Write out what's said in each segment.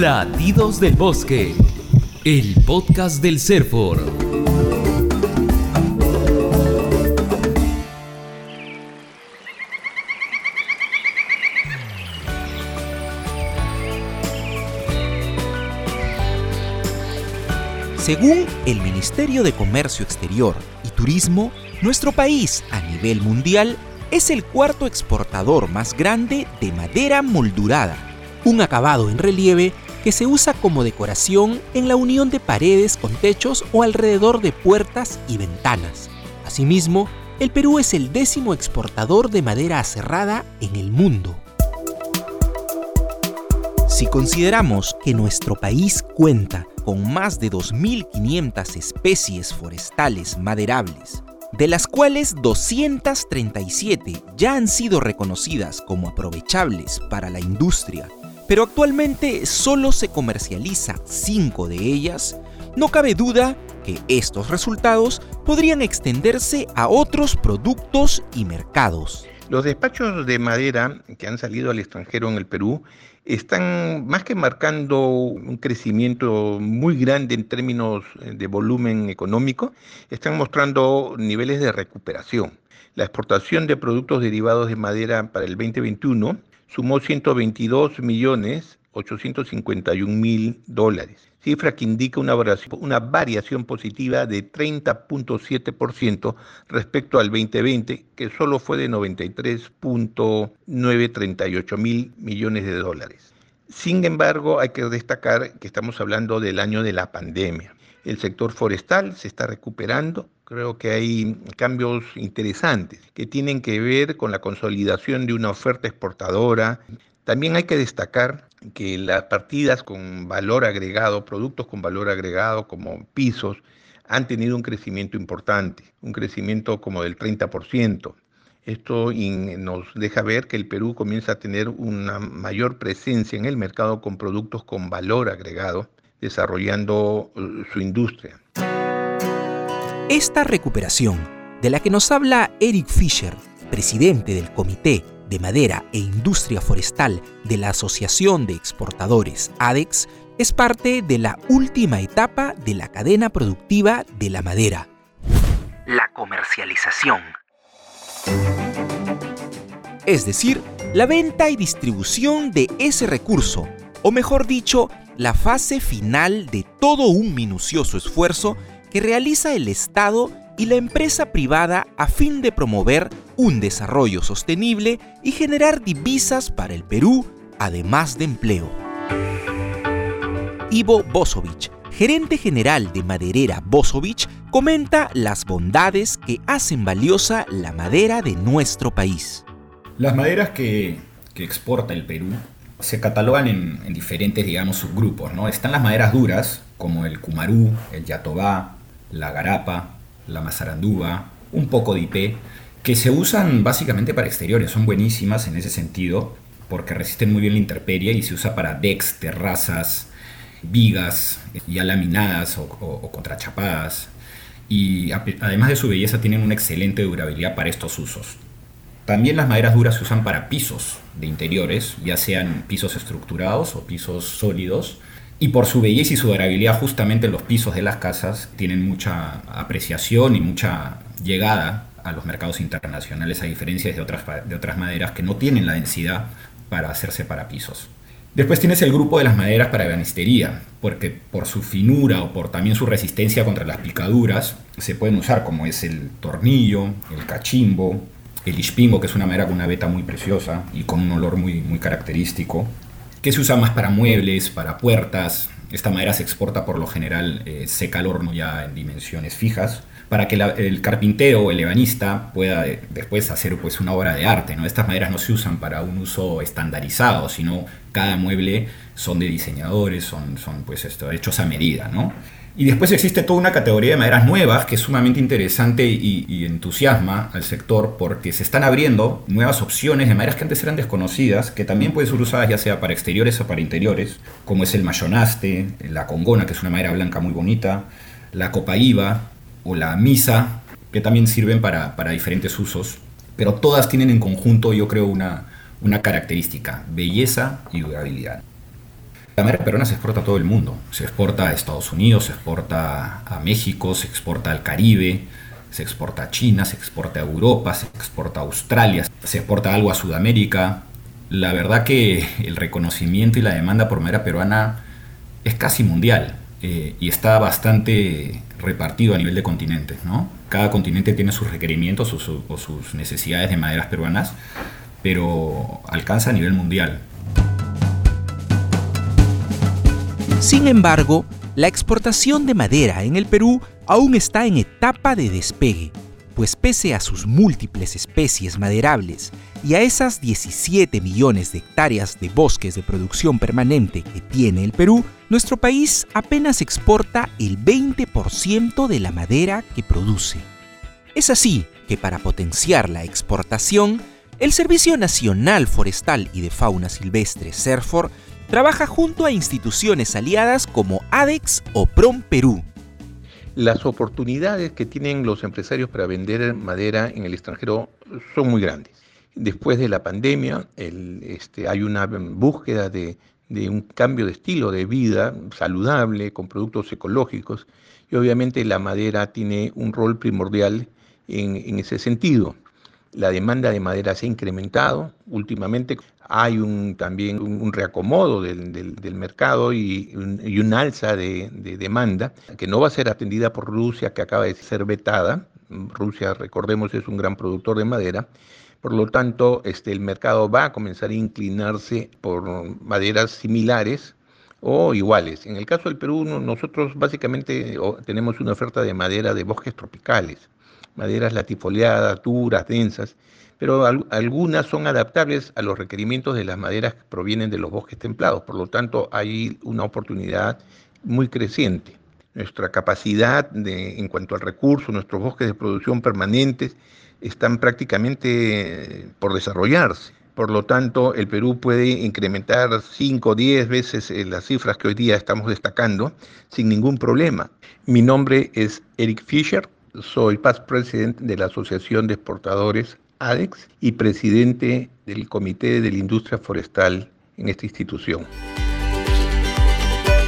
Latidos del Bosque, el podcast del Serfor. Según el Ministerio de Comercio Exterior y Turismo, nuestro país a nivel mundial es el cuarto exportador más grande de madera moldurada, un acabado en relieve que se usa como decoración en la unión de paredes con techos o alrededor de puertas y ventanas. Asimismo, el Perú es el décimo exportador de madera aserrada en el mundo. Si consideramos que nuestro país cuenta con más de 2.500 especies forestales maderables, de las cuales 237 ya han sido reconocidas como aprovechables para la industria, pero actualmente solo se comercializa 5 de ellas, no cabe duda que estos resultados podrían extenderse a otros productos y mercados. Los despachos de madera que han salido al extranjero en el Perú están más que marcando un crecimiento muy grande en términos eh, de volumen económico, están mostrando niveles de recuperación. La exportación de productos derivados de madera para el 2021 sumó 122 millones 851 mil dólares cifra que indica una variación, positiva de 30.7% respecto al 2020, que solo fue de 93.938 mil millones de dólares. Sin embargo, hay que destacar que estamos hablando del año de la pandemia. El sector forestal se está recuperando. Creo que hay cambios interesantes que tienen que ver con la consolidación de una oferta exportadora, también hay que destacar que las partidas con valor agregado, productos con valor agregado como pisos, han tenido un crecimiento importante, un crecimiento como del 30%. Esto nos deja ver que el Perú comienza a tener una mayor presencia en el mercado con productos con valor agregado, desarrollando uh, su industria. Esta recuperación, de la que nos habla Eric Fischer, presidente del Comité de Madera e Industria Forestal de la Asociación de Exportadores ADEX es parte de la última etapa de la cadena productiva de la madera, la comercialización. Es decir, la venta y distribución de ese recurso, o mejor dicho, la fase final de todo un minucioso esfuerzo que realiza el Estado y la empresa privada a fin de promover un desarrollo sostenible y generar divisas para el Perú, además de empleo. Ivo Bosovich, gerente general de maderera Bosovich, comenta las bondades que hacen valiosa la madera de nuestro país. Las maderas que, exporta el Perú se catalogan en, diferentes, digamos, subgrupos. ¿no? Están las maderas duras, como el cumarú, el yatobá, la garapa, la mazarandúa, un poco de IP, que se usan básicamente para exteriores, son buenísimas en ese sentido, porque resisten muy bien la intemperie y se usa para decks, terrazas, vigas ya laminadas o, contrachapadas. Y además de su belleza tienen una excelente durabilidad para estos usos. También las maderas duras se usan para pisos de interiores, ya sean pisos estructurados o pisos sólidos, y por su belleza y su durabilidad justamente los pisos de las casas tienen mucha apreciación y mucha llegada a los mercados internacionales a diferencia de otras, de otras maderas que no tienen la densidad para hacerse para pisos. Después tienes el grupo de las maderas para ebanistería, porque por su finura o por también su resistencia contra las picaduras se pueden usar como es el tornillo, el cachimbo, el ispingo, que es una madera con una veta muy preciosa y con un olor muy, muy característico, que se usa más para muebles, para puertas. Esta madera se exporta por lo general eh, seca al horno ya en dimensiones fijas para que el carpintero o el ebanista pueda eh, después hacer pues una obra de arte. ¿no? Estas maderas no se usan para un uso estandarizado, sino cada mueble son de diseñadores, son, son pues esto, hechos a medida. ¿no? Y después existe toda una categoría de maderas nuevas que es sumamente interesante y, entusiasma al sector porque se están abriendo nuevas opciones de maderas que antes eran desconocidas, que también pueden ser usadas ya sea para exteriores o para interiores, como es el mayonaste, la congona, que es una madera blanca muy bonita, la copaíba o la misa, que también sirven para, diferentes usos, pero todas tienen en conjunto, yo creo, una, una característica, belleza y durabilidad. La madera peruana se exporta a todo el mundo. Se exporta a Estados Unidos, se exporta a México, se exporta al Caribe, se exporta a China, se exporta a Europa, se exporta a Australia, se exporta algo a Sudamérica. La verdad que el reconocimiento y la demanda por madera peruana es casi mundial eh, y está bastante repartido a nivel de continentes. ¿no? Cada continente tiene sus requerimientos o sus necesidades de maderas peruanas, pero alcanza a nivel mundial. Sin embargo, la exportación de madera en el Perú aún está en etapa de despegue, pues pese a sus múltiples especies maderables y a esas 17 millones de hectáreas de bosques de producción permanente que tiene el Perú, nuestro país apenas exporta el 20% de la madera que produce. Es así que para potenciar la exportación, el Servicio Nacional Forestal y de Fauna Silvestre, CERFOR, trabaja junto a instituciones aliadas como ADEX o PROM Perú. Las oportunidades que tienen los empresarios para vender madera en el extranjero son muy grandes. Después de la pandemia este, hay una búsqueda de, un cambio de estilo de vida saludable con productos ecológicos y obviamente la madera tiene un rol primordial en ese sentido. La demanda de madera se ha incrementado últimamente. Hay también un, reacomodo del, mercado y un, alza de, demanda que no va a ser atendida por Rusia, que acaba de ser vetada. Rusia, recordemos, es un gran productor de madera. Por lo tanto, este, el mercado va a comenzar a inclinarse por maderas similares o iguales. En el caso del Perú, nosotros básicamente tenemos una oferta de madera de bosques tropicales maderas latifoliadas, duras, densas, pero algunas son adaptables a los requerimientos de las maderas que provienen de los bosques templados. Por lo tanto, hay una oportunidad muy creciente. Nuestra capacidad en cuanto al recurso, nuestros bosques de producción permanentes están prácticamente por desarrollarse. Por lo tanto, el Perú puede incrementar 5 o 10 veces eh, las cifras que hoy día estamos destacando sin ningún problema. Mi nombre es Eric Fischer, soy past presidente de la Asociación de Exportadores ADEX y presidente del Comité de la Industria Forestal en esta institución.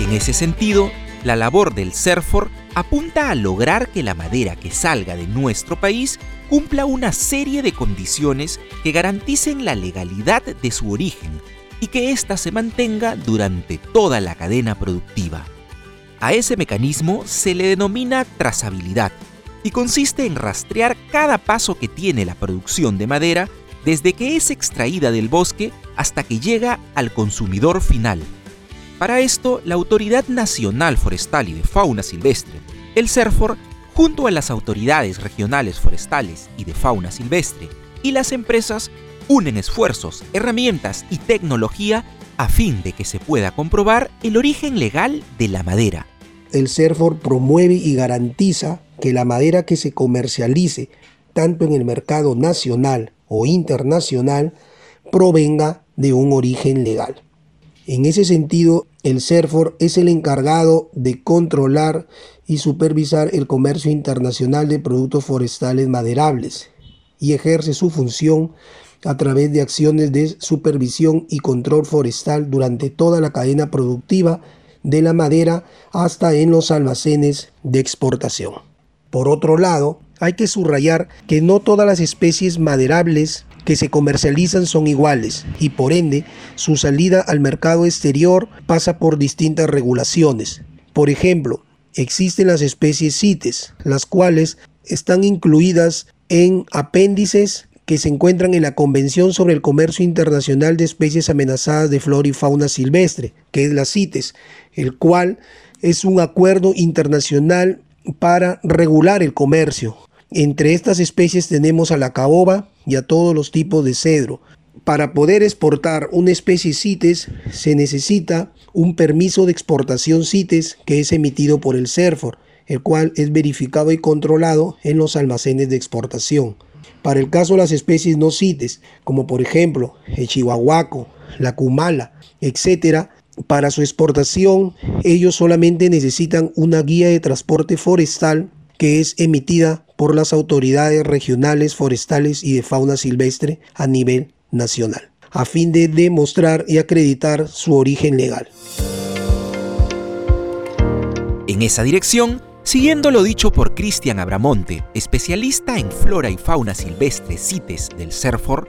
En ese sentido, la labor del CERFOR apunta a lograr que la madera que salga de nuestro país cumpla una serie de condiciones que garanticen la legalidad de su origen y que ésta se mantenga durante toda la cadena productiva. A ese mecanismo se le denomina trazabilidad y consiste en rastrear cada paso que tiene la producción de madera desde que es extraída del bosque hasta que llega al consumidor final. Para esto, la Autoridad Nacional Forestal y de Fauna Silvestre, el CERFOR, junto a las autoridades regionales forestales y de fauna silvestre y las empresas, unen esfuerzos, herramientas y tecnología a fin de que se pueda comprobar el origen legal de la madera. El CERFOR promueve y garantiza que la madera que se comercialice tanto en el mercado nacional o internacional provenga de un origen legal. En ese sentido, el CERFOR es el encargado de controlar y supervisar el comercio internacional de productos forestales maderables y ejerce su función a través de acciones de supervisión y control forestal durante toda la cadena productiva de la madera hasta en los almacenes de exportación. Por otro lado, hay que subrayar que no todas las especies maderables que se comercializan son iguales y por ende su salida al mercado exterior pasa por distintas regulaciones. Por ejemplo, existen las especies CITES, las cuales están incluidas en apéndices que se encuentran en la Convención sobre el Comercio Internacional de Especies Amenazadas de Flora y Fauna Silvestre, que es la CITES, el cual es un acuerdo internacional para regular el comercio. Entre estas especies tenemos a la caoba y a todos los tipos de cedro. Para poder exportar una especie CITES se necesita un permiso de exportación CITES que es emitido por el CERFOR, el cual es verificado y controlado en los almacenes de exportación. Para el caso de las especies no CITES, como por ejemplo el chihuahuaco, la cumala, etc., para su exportación, ellos solamente necesitan una guía de transporte forestal que es emitida por las autoridades regionales forestales y de fauna silvestre a nivel nacional. a fin de demostrar y acreditar su origen legal. En esa dirección, siguiendo lo dicho por Cristian Abramonte, especialista en flora y fauna silvestre CITES del CERFOR,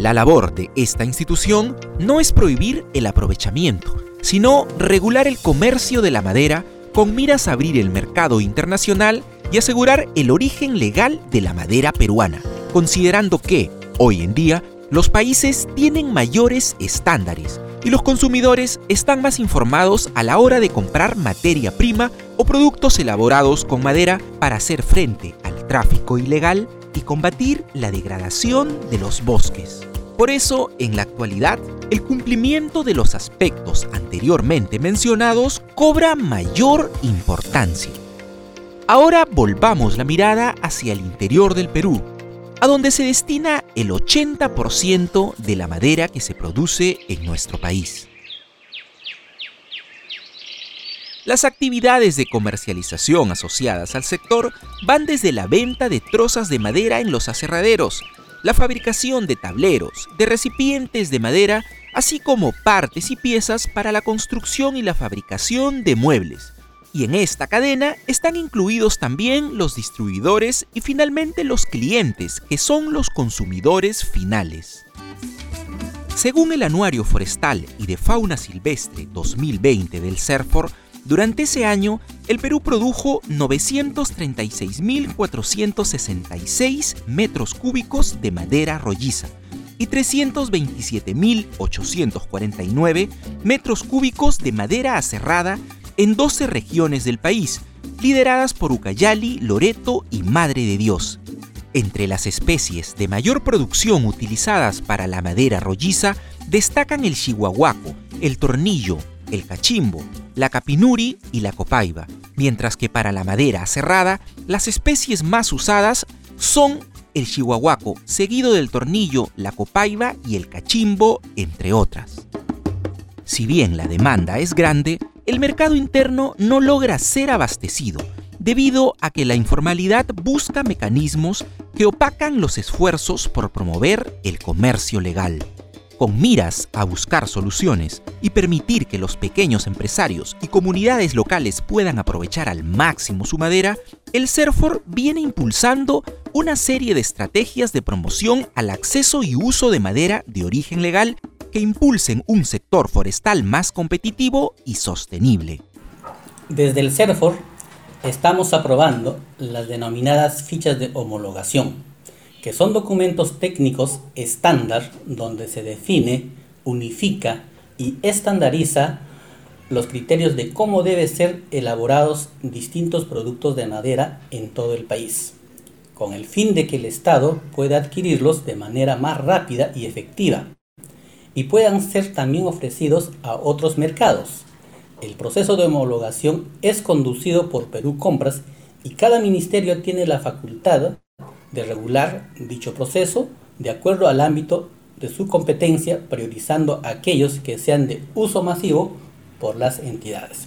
la labor de esta institución no es prohibir el aprovechamiento, sino regular el comercio de la madera con miras a abrir el mercado internacional y asegurar el origen legal de la madera peruana, considerando que, hoy en día, los países tienen mayores estándares y los consumidores están más informados a la hora de comprar materia prima o productos elaborados con madera para hacer frente al tráfico ilegal y combatir la degradación de los bosques. Por eso, en la actualidad, el cumplimiento de los aspectos anteriormente mencionados cobra mayor importancia. Ahora volvamos la mirada hacia el interior del Perú, a donde se destina el 80% de la madera que se produce en nuestro país. Las actividades de comercialización asociadas al sector van desde la venta de trozas de madera en los aserraderos, la fabricación de tableros, de recipientes de madera, así como partes y piezas para la construcción y la fabricación de muebles. Y en esta cadena están incluidos también los distribuidores y finalmente los clientes, que son los consumidores finales. Según el Anuario Forestal y de Fauna Silvestre 2020 del CERFOR, durante ese año, el Perú produjo 936.466 metros cúbicos de madera rolliza y 327.849 metros cúbicos de madera aserrada en 12 regiones del país, lideradas por Ucayali, Loreto y Madre de Dios. Entre las especies de mayor producción utilizadas para la madera rolliza destacan el chihuahuaco, el tornillo, el cachimbo, la capinuri y la copaiba, mientras que para la madera cerrada, las especies más usadas son el chihuahuaco, seguido del tornillo, la copaiba y el cachimbo, entre otras. Si bien la demanda es grande, el mercado interno no logra ser abastecido, debido a que la informalidad busca mecanismos que opacan los esfuerzos por promover el comercio legal con miras a buscar soluciones y permitir que los pequeños empresarios y comunidades locales puedan aprovechar al máximo su madera, el CERFOR viene impulsando una serie de estrategias de promoción al acceso y uso de madera de origen legal que impulsen un sector forestal más competitivo y sostenible. Desde el CERFOR estamos aprobando las denominadas fichas de homologación que son documentos técnicos estándar donde se define, unifica y estandariza los criterios de cómo deben ser elaborados distintos productos de madera en todo el país, con el fin de que el Estado pueda adquirirlos de manera más rápida y efectiva y puedan ser también ofrecidos a otros mercados. El proceso de homologación es conducido por Perú Compras y cada ministerio tiene la facultad de regular dicho proceso de acuerdo al ámbito de su competencia, priorizando aquellos que sean de uso masivo por las entidades.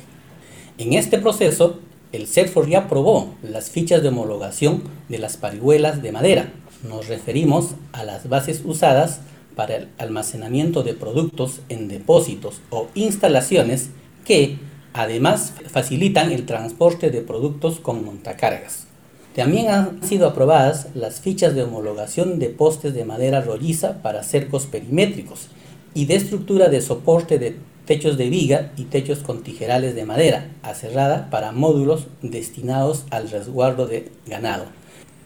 En este proceso, el CERFOR ya aprobó las fichas de homologación de las parihuelas de madera. Nos referimos a las bases usadas para el almacenamiento de productos en depósitos o instalaciones que además facilitan el transporte de productos con montacargas. También han sido aprobadas las fichas de homologación de postes de madera rolliza para cercos perimétricos y de estructura de soporte de techos de viga y techos con tijerales de madera aserrada para módulos destinados al resguardo de ganado.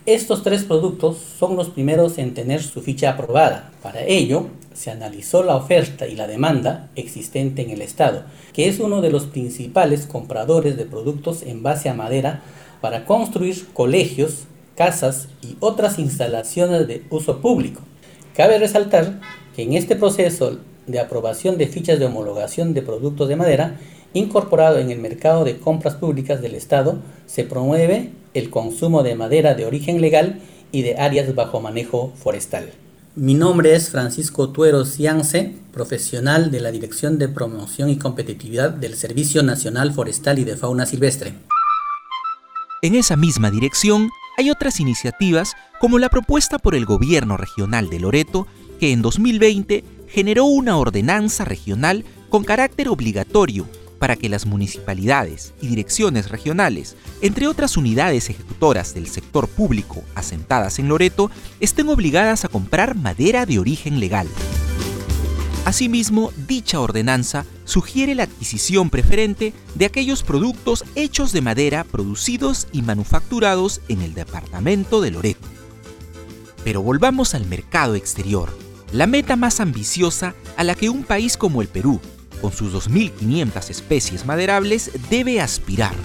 Estos tres productos son los primeros en tener su ficha aprobada. Para ello, se analizó la oferta y la demanda existente en el Estado, que es uno de los principales compradores de productos en base a madera para construir colegios, casas y otras instalaciones de uso público. Cabe resaltar que en este proceso de aprobación de fichas de homologación de productos de madera, incorporado en el mercado de compras públicas del Estado, se promueve el consumo de madera de origen legal y de áreas bajo manejo forestal. Mi nombre es Francisco Tuero Ciance, profesional de la Dirección de Promoción y Competitividad del Servicio Nacional Forestal y de Fauna Silvestre. En esa misma dirección hay otras iniciativas como la propuesta por el gobierno regional de Loreto que en 2020 generó una ordenanza regional con carácter obligatorio para que las municipalidades y direcciones regionales, entre otras unidades ejecutoras del sector público asentadas en Loreto, estén obligadas a comprar madera de origen legal. Asimismo, dicha ordenanza sugiere la adquisición preferente de aquellos productos hechos de madera producidos y manufacturados en el departamento de Loreto. Pero volvamos al mercado exterior, la meta más ambiciosa a la que un país como el Perú, con sus 2.500 especies maderables, debe aspirar.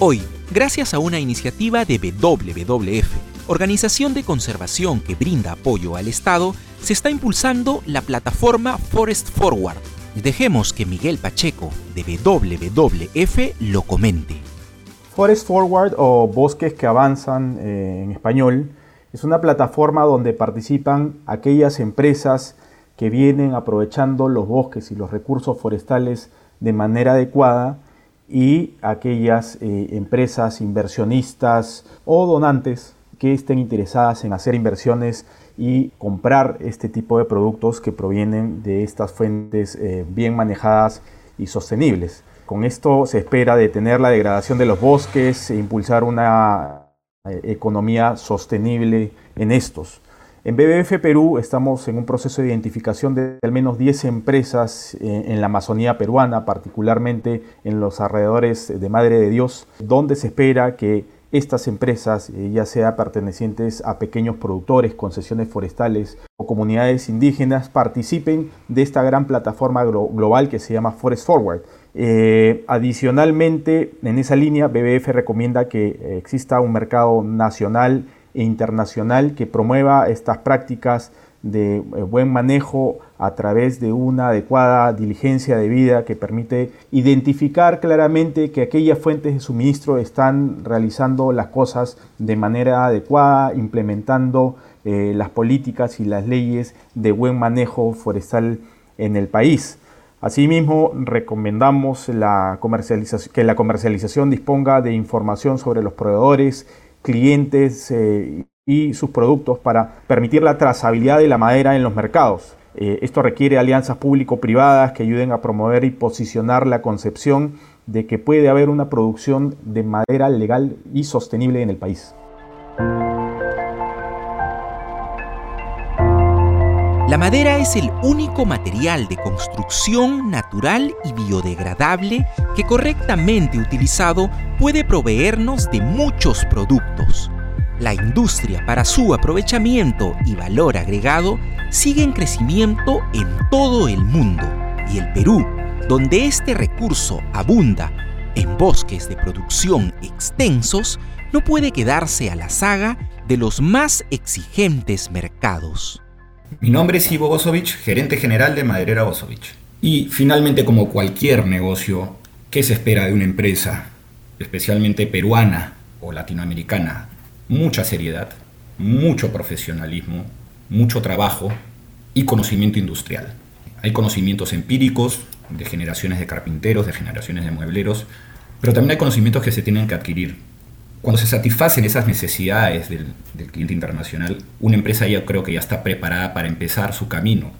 Hoy, gracias a una iniciativa de WWF, organización de conservación que brinda apoyo al Estado, se está impulsando la plataforma Forest Forward. Dejemos que Miguel Pacheco, de WWF, lo comente. Forest Forward o Bosques que Avanzan eh, en español es una plataforma donde participan aquellas empresas que vienen aprovechando los bosques y los recursos forestales de manera adecuada y aquellas eh, empresas inversionistas o donantes que estén interesadas en hacer inversiones y comprar este tipo de productos que provienen de estas fuentes eh, bien manejadas y sostenibles. Con esto se espera detener la degradación de los bosques e impulsar una eh, economía sostenible en estos. En BBF Perú estamos en un proceso de identificación de al menos 10 empresas eh, en la Amazonía peruana, particularmente en los alrededores de Madre de Dios, donde se espera que estas empresas, eh, ya sea pertenecientes a pequeños productores, concesiones forestales o comunidades indígenas, participen de esta gran plataforma global que se llama Forest Forward. Eh, adicionalmente, en esa línea, BBF recomienda que exista un mercado nacional e internacional que promueva estas prácticas de eh, buen manejo a través de una adecuada diligencia de vida que permite identificar claramente que aquellas fuentes de suministro están realizando las cosas de manera adecuada, implementando eh, las políticas y las leyes de buen manejo forestal en el país. Asimismo, recomendamos la que la comercialización disponga de información sobre los proveedores, clientes eh, y sus productos para permitir la trazabilidad de la madera en los mercados. Eh, esto requiere alianzas público-privadas que ayuden a promover y posicionar la concepción de que puede haber una producción de madera legal y sostenible en el país. La madera es el único material de construcción natural y biodegradable que correctamente utilizado puede proveernos de muchos productos. La industria para su aprovechamiento y valor agregado sigue en crecimiento en todo el mundo y el Perú, donde este recurso abunda en bosques de producción extensos, no puede quedarse a la saga de los más exigentes mercados. Mi nombre es Ivo Bosovich, gerente general de Maderera Bosovich. Y finalmente, como cualquier negocio, ¿qué se espera de una empresa, especialmente peruana o latinoamericana? Mucha seriedad, mucho profesionalismo, mucho trabajo y conocimiento industrial. Hay conocimientos empíricos de generaciones de carpinteros, de generaciones de muebleros, pero también hay conocimientos que se tienen que adquirir cuando se satisfacen esas necesidades del, cliente internacional, una empresa ya creo que ya está preparada para empezar su camino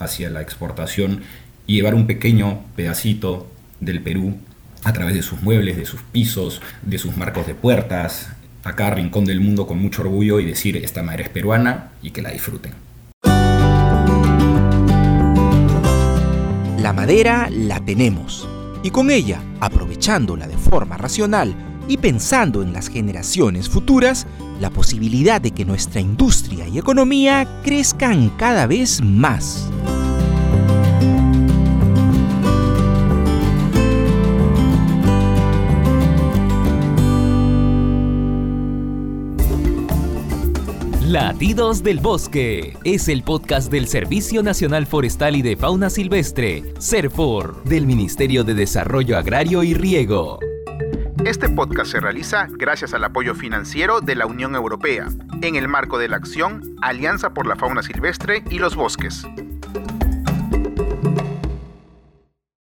hacia la exportación y llevar un pequeño pedacito del Perú a través de sus muebles, de sus pisos, de sus marcos de puertas, a cada rincón del mundo con mucho orgullo y decir esta madre es peruana y que la disfruten. La madera la tenemos y con ella, aprovechándola de forma racional, y pensando en las generaciones futuras, la posibilidad de que nuestra industria y economía crezcan cada vez más. Latidos del Bosque es el podcast del Servicio Nacional Forestal y de Fauna Silvestre, CERFOR, del Ministerio de Desarrollo Agrario y Riego. Este podcast se realiza gracias al apoyo financiero de la Unión Europea, en el marco de la acción Alianza por la Fauna Silvestre y los Bosques.